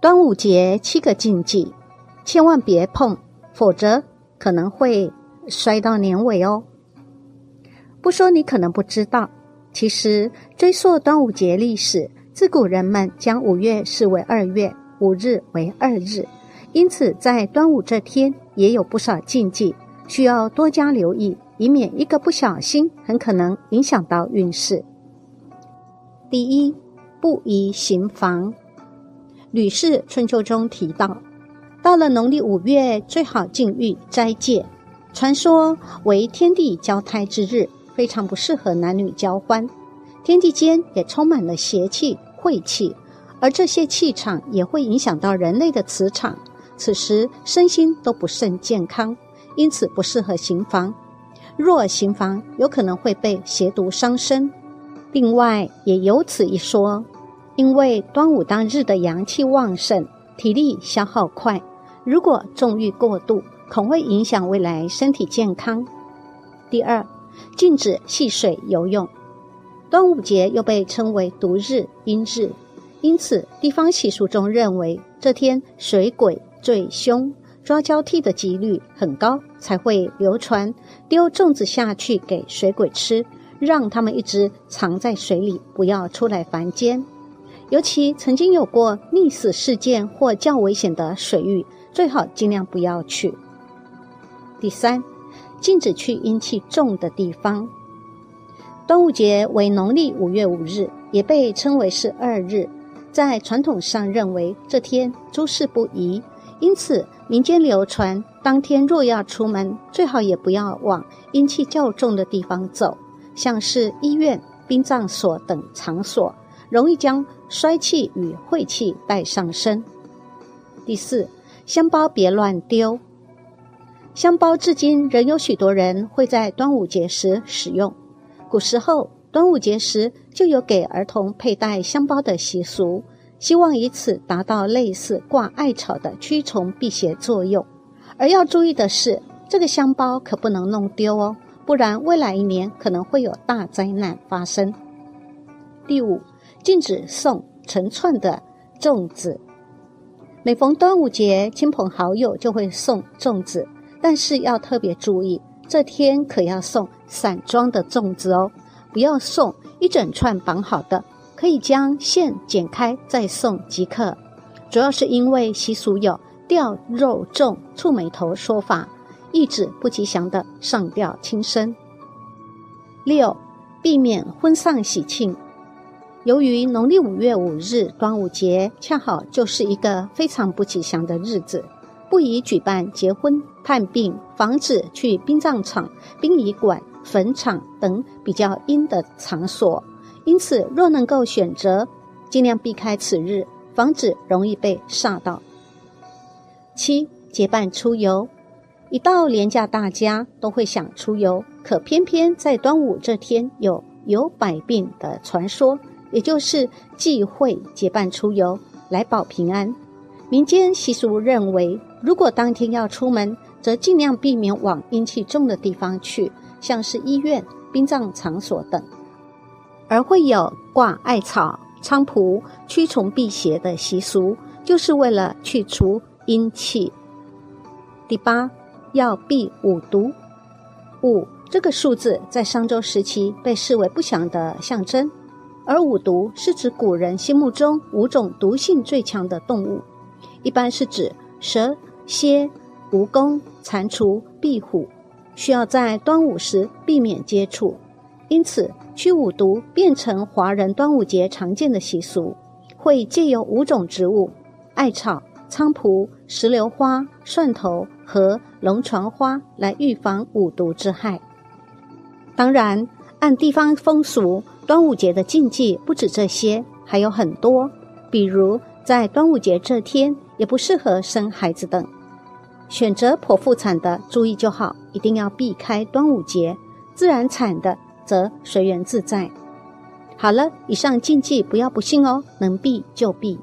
端午节七个禁忌，千万别碰，否则可能会摔到年尾哦。不说你可能不知道，其实追溯端午节历史，自古人们将五月视为二月，五日为二日，因此在端午这天也有不少禁忌，需要多加留意，以免一个不小心，很可能影响到运势。第一，不宜行房。《吕氏春秋》中提到，到了农历五月，最好禁欲斋戒，传说为天地交胎之日。非常不适合男女交欢，天地间也充满了邪气、晦气，而这些气场也会影响到人类的磁场，此时身心都不甚健康，因此不适合行房。若行房，有可能会被邪毒伤身。另外，也有此一说，因为端午当日的阳气旺盛，体力消耗快，如果纵欲过度，恐会影响未来身体健康。第二。禁止戏水游泳。端午节又被称为毒日、阴日，因此地方习俗中认为这天水鬼最凶，抓交替的几率很高，才会流传丢粽子下去给水鬼吃，让他们一直藏在水里，不要出来凡间。尤其曾经有过溺死事件或较危险的水域，最好尽量不要去。第三。禁止去阴气重的地方。端午节为农历五月五日，也被称为是二日，在传统上认为这天诸事不宜，因此民间流传，当天若要出门，最好也不要往阴气较重的地方走，像是医院、殡葬所等场所，容易将衰气与晦气带上身。第四，香包别乱丢。香包至今仍有许多人会在端午节时使用。古时候，端午节时就有给儿童佩戴香包的习俗，希望以此达到类似挂艾草的驱虫辟邪作用。而要注意的是，这个香包可不能弄丢哦，不然未来一年可能会有大灾难发生。第五，禁止送成串的粽子。每逢端午节，亲朋好友就会送粽子。但是要特别注意，这天可要送散装的粽子哦，不要送一整串绑好的，可以将线剪开再送即可。主要是因为习俗有掉肉粽、触眉头说法，意指不吉祥的上吊轻生。六，避免婚丧喜庆。由于农历五月五日端午节恰好就是一个非常不吉祥的日子。不宜举办结婚、探病、防止去殡葬场、殡仪馆、坟场等比较阴的场所。因此，若能够选择，尽量避开此日，防止容易被煞到。七结伴出游，一到廉价，大家都会想出游，可偏偏在端午这天有有百病的传说，也就是忌讳结伴出游来保平安。民间习俗认为。如果当天要出门，则尽量避免往阴气重的地方去，像是医院、殡葬场所等，而会有挂艾草、菖蒲驱虫辟邪的习俗，就是为了去除阴气。第八，要避五毒。五这个数字在商周时期被视为不祥的象征，而五毒是指古人心目中五种毒性最强的动物，一般是指蛇。蝎、蜈蚣、蟾蜍、壁虎，需要在端午时避免接触，因此驱五毒变成华人端午节常见的习俗，会借由五种植物——艾草、菖蒲、石榴花、蒜头和龙船花来预防五毒之害。当然，按地方风俗，端午节的禁忌不止这些，还有很多，比如在端午节这天也不适合生孩子等。选择剖腹产的注意就好，一定要避开端午节；自然产的则随缘自在。好了，以上禁忌不要不信哦，能避就避。